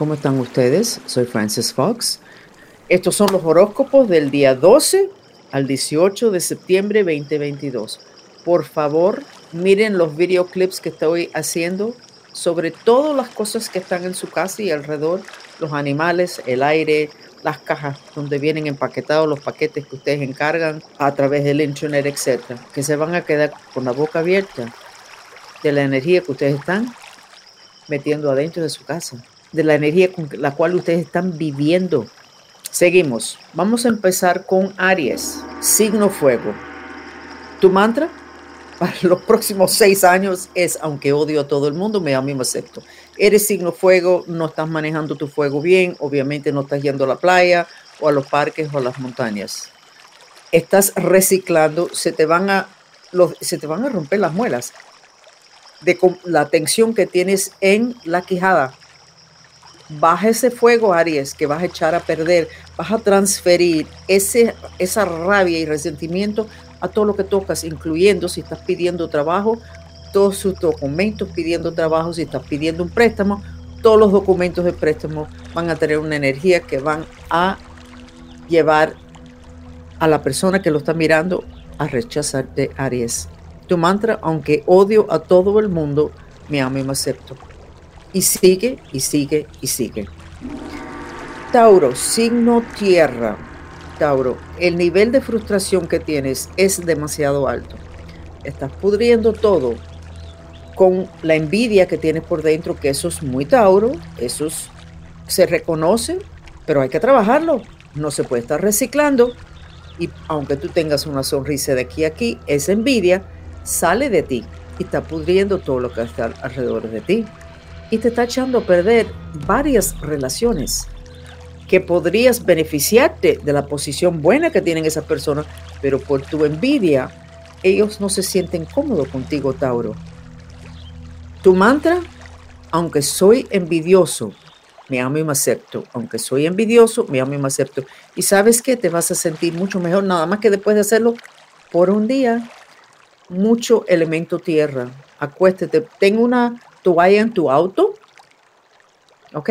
¿Cómo están ustedes? Soy Francis Fox. Estos son los horóscopos del día 12 al 18 de septiembre 2022. Por favor, miren los videoclips que estoy haciendo sobre todas las cosas que están en su casa y alrededor, los animales, el aire, las cajas donde vienen empaquetados los paquetes que ustedes encargan a través del internet, etcétera, que se van a quedar con la boca abierta de la energía que ustedes están metiendo adentro de su casa, de la energía con la cual ustedes están viviendo. Seguimos. Vamos a empezar con Aries, signo fuego. Tu mantra para los próximos seis años es, aunque odio a todo el mundo, me amo y me acepto. Eres signo fuego, no estás manejando tu fuego bien, obviamente no estás yendo a la playa o a los parques o a las montañas. Estás reciclando, se te van a, los, se te van a romper las muelas de la tensión que tienes en la quijada. Baja ese fuego, Aries, que vas a echar a perder. Vas a transferir ese, esa rabia y resentimiento a todo lo que tocas, incluyendo si estás pidiendo trabajo, todos sus documentos pidiendo trabajo, si estás pidiendo un préstamo, todos los documentos de préstamo van a tener una energía que van a llevar a la persona que lo está mirando a rechazarte, Aries tu mantra, aunque odio a todo el mundo, me amo y me acepto. Y sigue, y sigue, y sigue. Tauro, signo tierra. Tauro, el nivel de frustración que tienes es demasiado alto. Estás pudriendo todo con la envidia que tienes por dentro, que eso es muy Tauro, eso se reconoce, pero hay que trabajarlo. No se puede estar reciclando. Y aunque tú tengas una sonrisa de aquí a aquí, esa envidia sale de ti y está pudriendo todo lo que está alrededor de ti. Y te está echando a perder varias relaciones que podrías beneficiarte de la posición buena que tienen esas personas, pero por tu envidia, ellos no se sienten cómodos contigo, Tauro. Tu mantra, aunque soy envidioso, me amo y me acepto. Aunque soy envidioso, me amo y me acepto. Y sabes que te vas a sentir mucho mejor, nada más que después de hacerlo por un día mucho elemento tierra. Acuéstete. Tengo una toalla en tu auto. ¿Ok?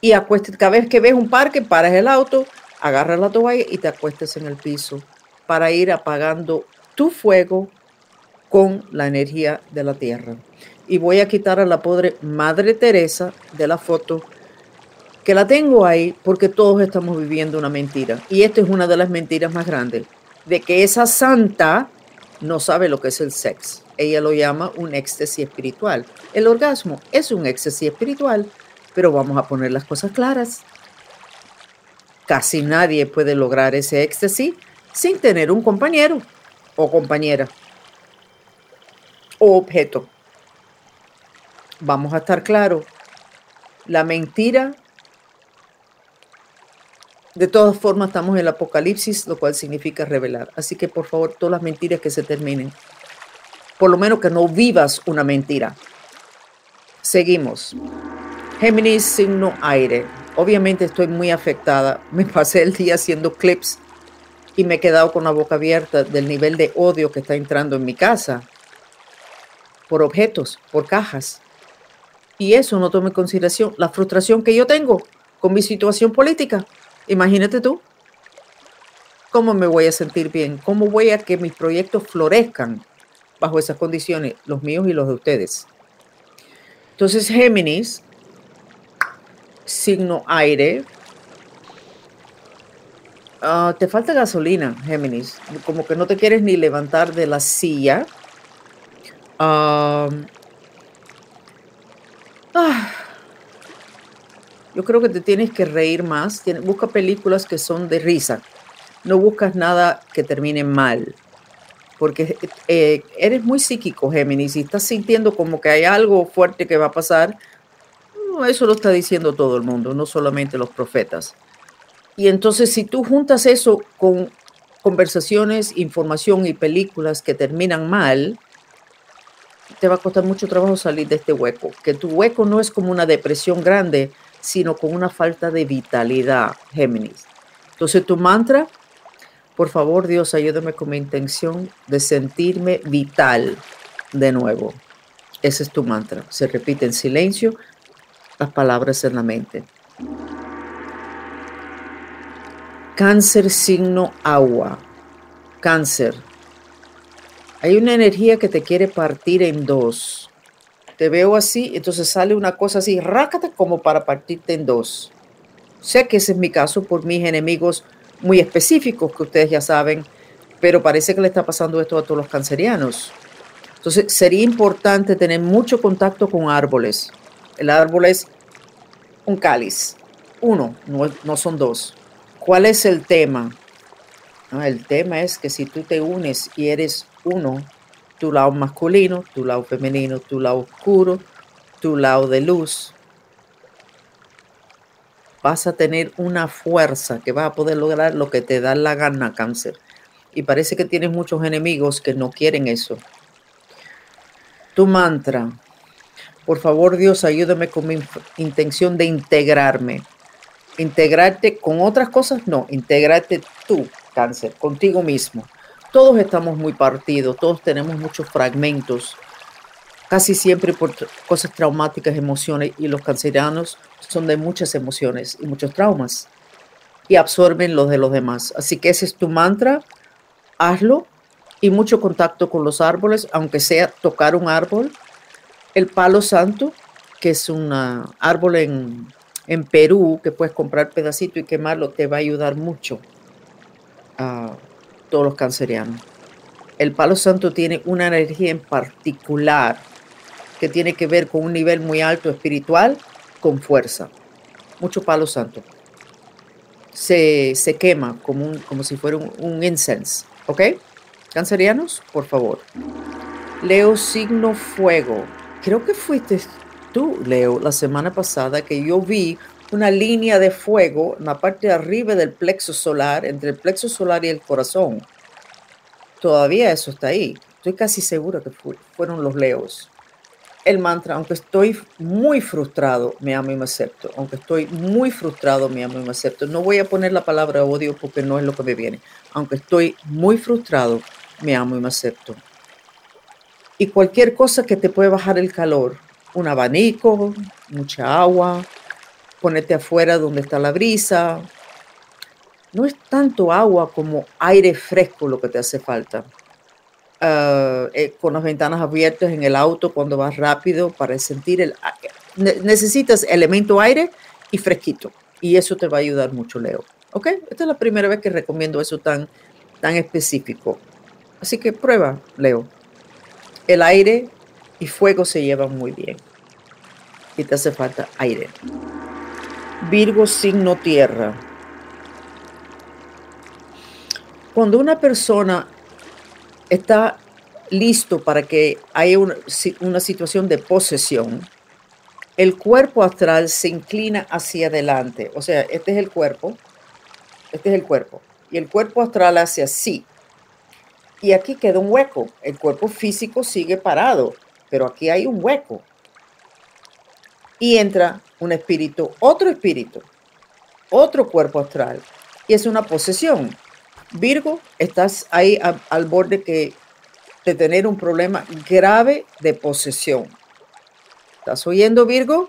Y acuéstate. Cada vez que ves un parque, paras el auto, agarras la toalla y te acuestes en el piso para ir apagando tu fuego con la energía de la tierra. Y voy a quitar a la pobre Madre Teresa de la foto, que la tengo ahí porque todos estamos viviendo una mentira. Y esta es una de las mentiras más grandes, de que esa santa no sabe lo que es el sexo. Ella lo llama un éxtasis espiritual. El orgasmo es un éxtasis espiritual, pero vamos a poner las cosas claras. Casi nadie puede lograr ese éxtasis sin tener un compañero o compañera o objeto. Vamos a estar claros. La mentira de todas formas, estamos en el apocalipsis, lo cual significa revelar. Así que, por favor, todas las mentiras que se terminen. Por lo menos que no vivas una mentira. Seguimos. Géminis, signo aire. Obviamente estoy muy afectada. Me pasé el día haciendo clips y me he quedado con la boca abierta del nivel de odio que está entrando en mi casa por objetos, por cajas. Y eso no toma en consideración la frustración que yo tengo con mi situación política. Imagínate tú, ¿cómo me voy a sentir bien? ¿Cómo voy a que mis proyectos florezcan bajo esas condiciones, los míos y los de ustedes? Entonces, Géminis, signo aire, ah, te falta gasolina, Géminis, como que no te quieres ni levantar de la silla. ah, ah yo creo que te tienes que reír más. busca películas que son de risa. No buscas nada que termine mal. Porque eh, eres muy psíquico, Géminis, y estás sintiendo como que hay algo fuerte que va a pasar. eso lo está diciendo todo el mundo, no solamente los profetas. Y entonces, si tú juntas eso con conversaciones, información y películas que terminan mal, te va a costar mucho trabajo salir de este hueco. Que tu hueco no es como una depresión grande, sino con una falta de vitalidad, Géminis. Entonces tu mantra, por favor Dios, ayúdame con mi intención de sentirme vital de nuevo. Ese es tu mantra. Se repite en silencio las palabras en la mente. Cáncer signo agua. Cáncer. Hay una energía que te quiere partir en dos. Te veo así, entonces sale una cosa así, rácate como para partirte en dos. Sé que ese es mi caso por mis enemigos muy específicos que ustedes ya saben, pero parece que le está pasando esto a todos los cancerianos. Entonces sería importante tener mucho contacto con árboles. El árbol es un cáliz, uno, no, no son dos. ¿Cuál es el tema? Ah, el tema es que si tú te unes y eres uno, tu lado masculino, tu lado femenino, tu lado oscuro, tu lado de luz, vas a tener una fuerza que vas a poder lograr lo que te da la gana, cáncer. Y parece que tienes muchos enemigos que no quieren eso. Tu mantra, por favor Dios, ayúdame con mi intención de integrarme integrarte con otras cosas, no, integrarte tú, cáncer, contigo mismo. Todos estamos muy partidos, todos tenemos muchos fragmentos, casi siempre por cosas traumáticas, emociones, y los cancerianos son de muchas emociones y muchos traumas y absorben los de los demás. Así que ese es tu mantra, hazlo y mucho contacto con los árboles, aunque sea tocar un árbol. El palo santo, que es un árbol en en Perú, que puedes comprar pedacito y quemarlo, te va a ayudar mucho a todos los cancerianos. El palo santo tiene una energía en particular que tiene que ver con un nivel muy alto espiritual, con fuerza. Mucho palo santo. Se, quema como, un, como si fuera un, un incense. ¿Ok? Cancerianos, por favor. Leo signo fuego. Creo que fuiste tú, Leo, la semana pasada que yo vi una línea de fuego en la parte de arriba del plexo solar, entre el plexo solar y el corazón. Todavía eso está ahí. Estoy casi segura que fueron los leos. El mantra, aunque estoy muy frustrado, me amo y me acepto. Aunque estoy muy frustrado, me amo y me acepto. No voy a poner la palabra odio porque no es lo que me viene. Aunque estoy muy frustrado, me amo y me acepto. Y cualquier cosa que te puede bajar el calor, un abanico, mucha agua, ponerte afuera donde está la brisa. No es tanto agua como aire fresco lo que te hace falta. Ah, eh, con las ventanas abiertas en el auto cuando vas rápido para sentir el... necesitas elemento aire y fresquito. Y eso te va a ayudar mucho, Leo. ¿Ok? Esta es la primera vez que recomiendo eso tan, tan específico. Así que prueba, Leo. El aire y fuego se llevan muy bien. Y te hace falta aire. Virgo signo tierra. Cuando una persona está listo para que haya una, situación de posesión, el cuerpo astral se inclina hacia adelante. O sea, este es el cuerpo, este es el cuerpo, y el cuerpo astral hace así. Y aquí queda un hueco. El cuerpo físico sigue parado, pero aquí hay un hueco. Y entra un espíritu, otro espíritu, otro cuerpo astral. Y es una posesión. Virgo, estás ahí al borde que, de tener un problema grave de posesión. ¿Estás oyendo, Virgo?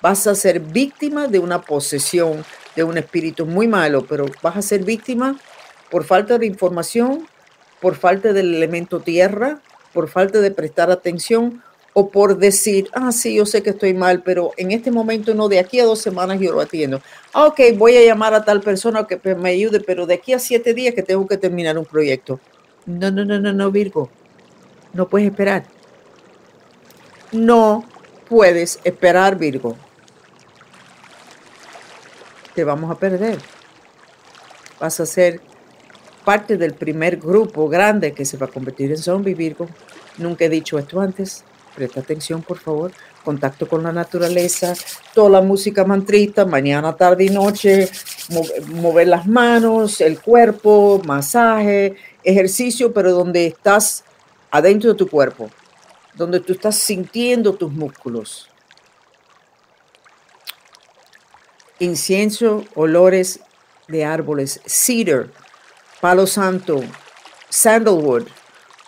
Vas a ser víctima de una posesión de un espíritu muy malo, pero vas a ser víctima por falta de información, por falta del elemento tierra, por falta de prestar atención o por decir, ah, sí, yo sé que estoy mal, pero en este momento no, de aquí a dos semanas yo lo atiendo. Ah, ok, voy a llamar a tal persona que me ayude, pero de aquí a siete días que tengo que terminar un proyecto. No, no, no, no, no, Virgo. No puedes esperar. No puedes esperar, Virgo. Te vamos a perder. Vas a ser parte del primer grupo grande que se va a convertir en zombie, Virgo. Nunca he dicho esto antes. Presta atención, por favor. Contacto con la naturaleza, toda la música mantrista, mañana, tarde y noche, mover las manos, el cuerpo, masaje, ejercicio, pero donde estás adentro de tu cuerpo, donde tú estás sintiendo tus músculos. Incienso, olores de árboles, cedar, palo santo, sandalwood,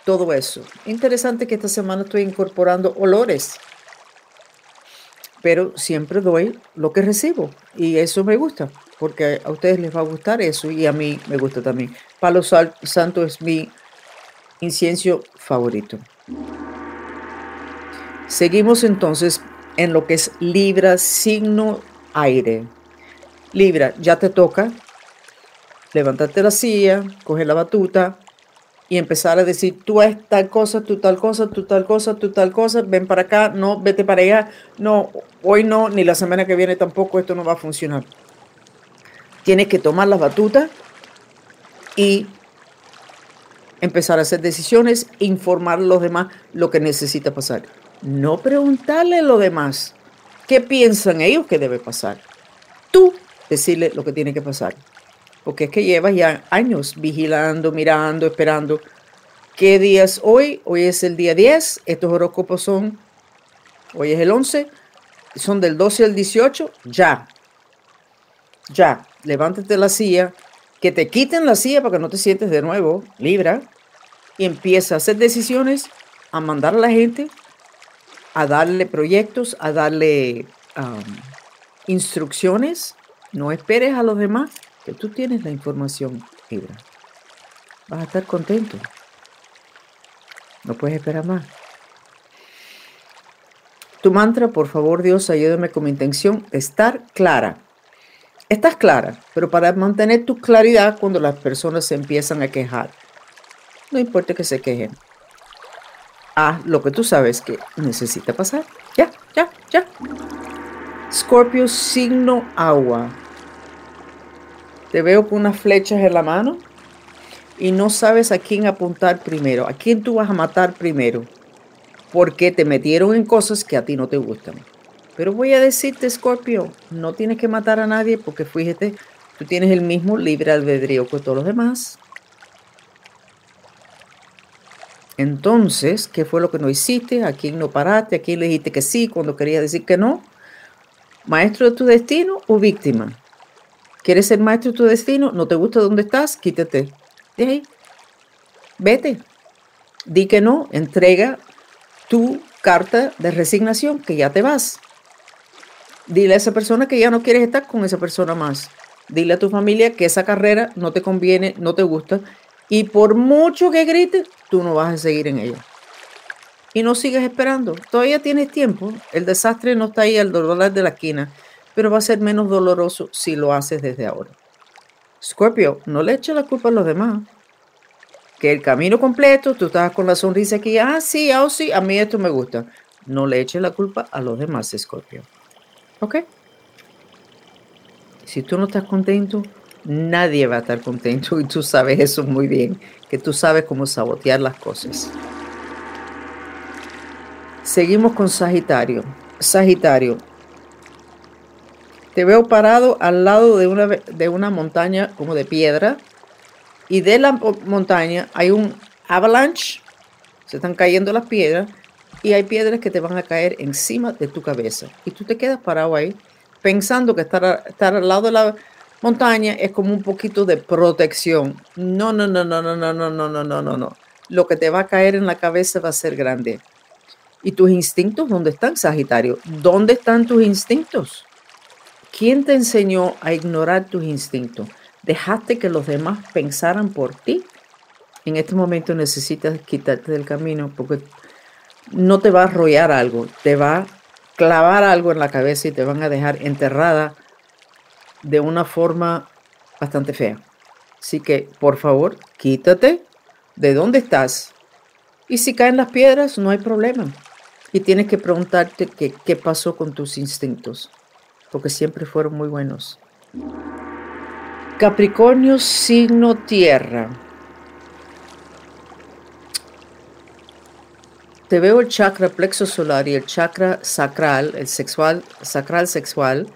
todo eso. Interesante que esta semana estoy incorporando olores. pero siempre doy lo que recibo y eso me gusta, porque a ustedes les va a gustar eso y a mí me gusta también. Palo Santo es mi incienso favorito. Seguimos entonces en lo que es Libra, signo aire. Libra, ya te toca levantarte la silla, coger la batuta, y empezar a decir, tú es tal cosa, tú tal cosa, tú tal cosa, tú tal cosa, ven para acá, no, vete para allá, no, hoy no, ni la semana que viene tampoco, esto no va a funcionar. Tienes que tomar la batuta y empezar a hacer decisiones, informar a los demás lo que necesita pasar. No preguntarle a los demás qué piensan ellos que debe pasar. Tú decirle lo que tiene que pasar porque es que llevas ya años vigilando, mirando, esperando. ¿Qué día es hoy? Hoy es el día 10, estos horóscopos son, hoy es el 11, son del 12 al 18, ya, ya, levántate la silla, que te quiten la silla para que no te sientes de nuevo, libra, y empieza a hacer decisiones, a mandar a la gente, a darle proyectos, a darle instrucciones, no esperes a los demás que tú tienes la información, Ibra, vas a estar contento. No puedes esperar más. Tu mantra, por favor, Dios, ayúdame con mi intención estar clara. Estás clara, pero para mantener tu claridad cuando las personas se empiezan a quejar. No importa que se quejen. Haz lo que tú sabes que necesita pasar. Ya, ya, ya. Scorpio, signo agua. Te veo con unas flechas en la mano y no sabes a quién apuntar primero, a quién tú vas a matar primero, porque te metieron en cosas que a ti no te gustan. Pero voy a decirte, Scorpio, no tienes que matar a nadie porque fíjate, tú tienes el mismo libre albedrío que todos los demás. Entonces, ¿qué fue lo que no hiciste? ¿A quién no paraste? ¿A quién le dijiste que sí cuando quería decir que no? ¿Maestro de tu destino o víctima? ¿Quieres ser maestro de tu destino? ¿No te gusta dónde estás? Quítate. De ahí. Vete. Di que no. Entrega tu carta de resignación, que ya te vas. Dile a esa persona que ya no quieres estar con esa persona más. Dile a tu familia que esa carrera no te conviene, no te gusta. Y por mucho que grites, tú no vas a seguir en ella. Y no sigues esperando. Todavía tienes tiempo. El desastre no está ahí al dolor de la esquina pero va a ser menos doloroso si lo haces desde ahora. Scorpio, no le eches la culpa a los demás. Que el camino completo, tú estás con la sonrisa aquí, ah, sí, ah, sí, a mí esto me gusta. No le eches la culpa a los demás, Scorpio. ¿Ok? Si tú no estás contento, nadie va a estar contento y tú sabes eso muy bien, que tú sabes cómo sabotear las cosas. Seguimos con Sagitario. Sagitario, te veo parado al lado de una, de una montaña como de piedra y de la montaña hay un avalanche, se están cayendo las piedras y hay piedras que te van a caer encima de tu cabeza. Y tú te quedas parado ahí pensando que estar, estar al lado de la montaña es como un poquito de protección. No, no, no, no, no, no, no, no, no, no, no, no. Lo que te va a caer en la cabeza va a ser grande. ¿Y tus instintos dónde están, Sagitario? ¿Dónde están tus instintos? ¿Quién te enseñó a ignorar tus instintos? ¿Dejaste que los demás pensaran por ti? En este momento necesitas quitarte del camino porque no te va a arrollar algo, te va a clavar algo en la cabeza y te van a dejar enterrada de una forma bastante fea. Así que, por favor, quítate de dónde estás. Y si caen las piedras, no hay problema. Y tienes que preguntarte qué pasó con tus instintos porque siempre fueron muy buenos. Capricornio, signo tierra. Te veo el chakra plexo solar y el chakra sacral, el sexual, sacral sexual.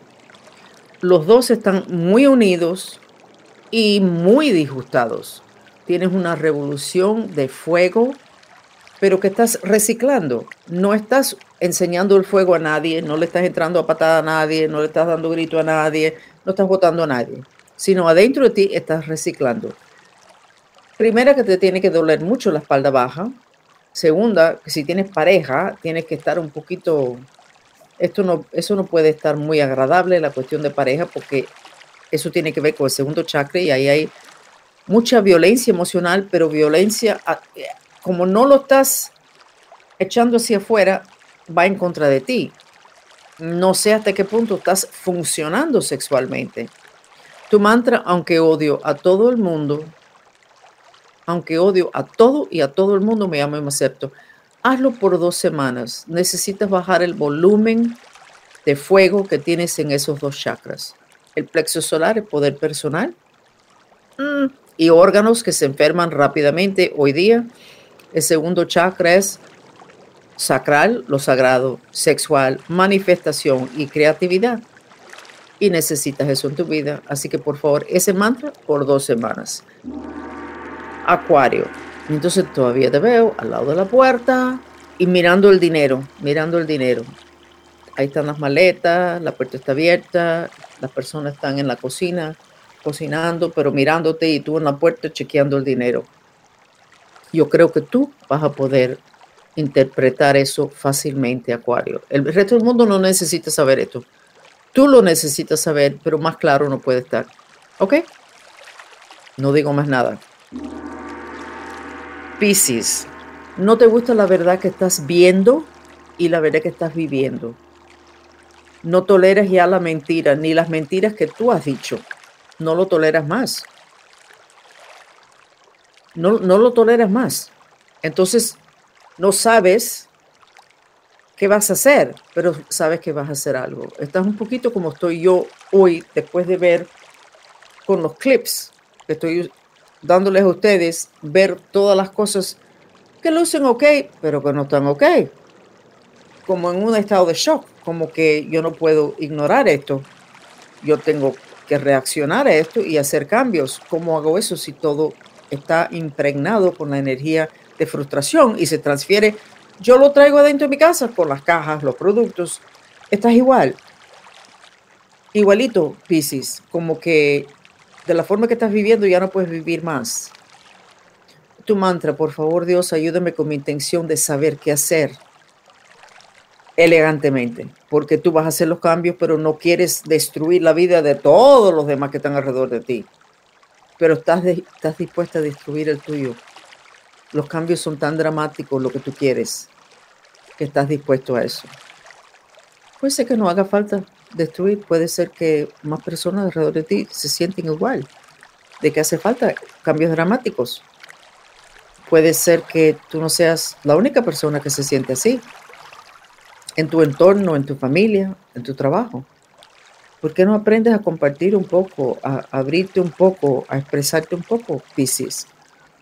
Los dos están muy unidos y muy disgustados. Tienes una revolución de fuego pero que estás reciclando. No estás enseñando el fuego a nadie, no le estás entrando a patada a nadie, no le estás dando grito a nadie, no estás votando a nadie, sino adentro de ti estás reciclando. Primera, que te tiene que doler mucho la espalda baja. Segunda, que si tienes pareja, tienes que estar un poquito Esto no, eso no puede estar muy agradable, la cuestión de pareja, porque eso tiene que ver con el segundo chakra y ahí hay mucha violencia emocional, pero violencia, como no lo estás echando hacia afuera, va en contra de ti. No sé hasta qué punto estás funcionando sexualmente. Tu mantra, aunque odio a todo el mundo, aunque odio a todo y a todo el mundo, me amo y me acepto. Hazlo por dos semanas. Necesitas bajar el volumen de fuego que tienes en esos dos chakras. El plexo solar, el poder personal, mm, y órganos que se enferman rápidamente hoy día. El segundo chakra es sacral, lo sagrado, sexual, manifestación y creatividad. Y necesitas eso en tu vida. Así que por favor, ese mantra por dos semanas. Acuario. Entonces todavía te veo al lado de la puerta y mirando el dinero, mirando el dinero. Ahí están las maletas, la puerta está abierta, las personas están en la cocina cocinando, pero mirándote y tú en la puerta chequeando el dinero. Yo creo que tú vas a poder interpretar eso fácilmente, Acuario. El resto del mundo no necesita saber esto. Tú lo necesitas saber, pero más claro no puede estar. ¿Ok? No digo más nada. Piscis, no te gusta la verdad que estás viendo y la verdad que estás viviendo. No toleras ya la mentira, ni las mentiras que tú has dicho. No lo toleras más. No, no lo toleras más. Entonces, no sabes qué vas a hacer, pero sabes que vas a hacer algo. Estás un poquito como estoy yo hoy, después de ver con los clips que estoy dándoles a ustedes, ver todas las cosas que lucen ok, pero que no están ok. Como en un estado de shock, como que yo no puedo ignorar esto. Yo tengo que reaccionar a esto y hacer cambios. ¿Cómo hago eso si todo está impregnado con la energía de frustración y se transfiere? Yo lo traigo adentro de mi casa con las cajas, los productos. Estás igual. Igualito, Pisces, como que de la forma que estás viviendo ya no puedes vivir más. Tu mantra, por favor Dios, ayúdame con mi intención de saber qué hacer elegantemente, porque tú vas a hacer los cambios, pero no quieres destruir la vida de todos los demás que están alrededor de ti. Pero estás, dispuesta a destruir el tuyo. Los cambios son tan dramáticos, lo que tú quieres, que estás dispuesto a eso. Puede ser que no haga falta destruir, puede ser que más personas alrededor de ti se sienten igual, de que hace falta cambios dramáticos. Puede ser que tú no seas la única persona que se siente así en tu entorno, en tu familia, en tu trabajo. ¿Por qué no aprendes a compartir un poco, a, abrirte un poco, a expresarte un poco, Pisces?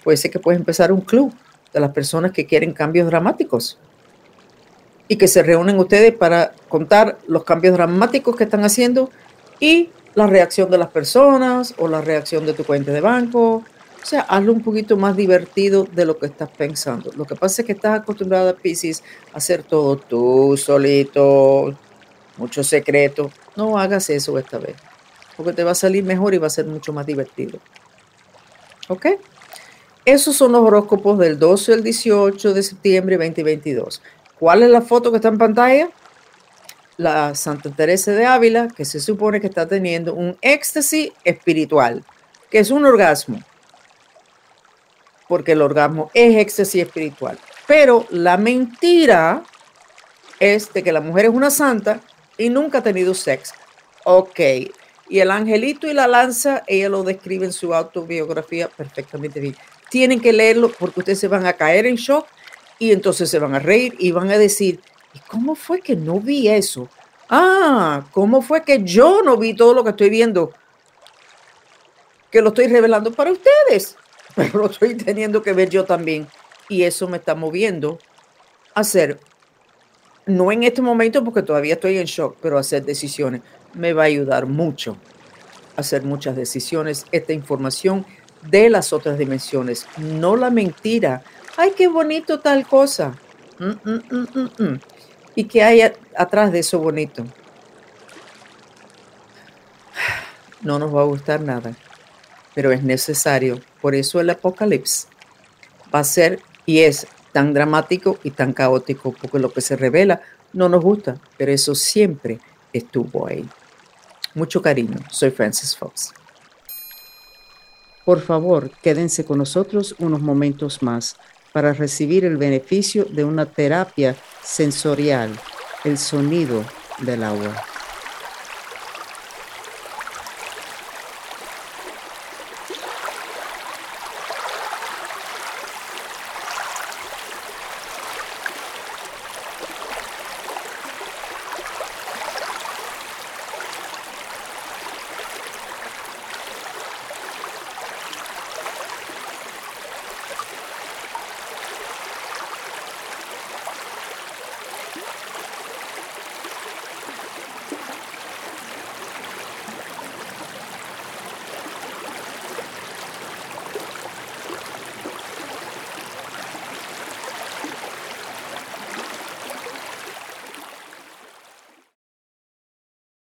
Puede ser que puedes empezar un club de las personas que quieren cambios dramáticos y que se reúnen ustedes para contar los cambios dramáticos que están haciendo y la reacción de las personas o la reacción de tu cuenta de banco o sea, hazlo un poquito más divertido de lo que estás pensando. Lo que pasa es que estás acostumbrada, Pisces, a hacer todo tú solito, mucho secreto. No hagas eso esta vez, porque te va a salir mejor y va a ser mucho más divertido. ¿Ok? Esos son los horóscopos del 12 al 18 de septiembre 2022. ¿Cuál es la foto que está en pantalla? La Santa Teresa de Ávila, que se supone que está teniendo un éxtasis espiritual, que es un orgasmo porque el orgasmo es éxtasis espiritual. Pero la mentira es de que la mujer es una santa y nunca ha tenido sexo. Ok. Y el angelito y la lanza, ella lo describe en su autobiografía perfectamente bien. Tienen que leerlo porque ustedes se van a caer en shock y entonces se van a reír y van a decir, ¿y cómo fue que no vi eso? Ah, ¿cómo fue que yo no vi todo lo que estoy viendo? Que lo estoy revelando para ustedes pero lo estoy teniendo que ver yo también. Y eso me está moviendo a hacer, no en este momento porque todavía estoy en shock, pero hacer decisiones me va a ayudar mucho hacer muchas decisiones. Esta información de las otras dimensiones, no la mentira. Ay, qué bonito tal cosa. Mm, mm, mm, ¿Y qué hay atrás de eso bonito? No nos va a gustar nada pero es necesario. Por eso el Apocalipsis va a ser y es tan dramático y tan caótico, porque lo que se revela no nos gusta, pero eso siempre estuvo ahí. Mucho cariño, soy Francis Fox. Por favor, quédense con nosotros unos momentos más para recibir el beneficio de una terapia sensorial, el sonido del agua.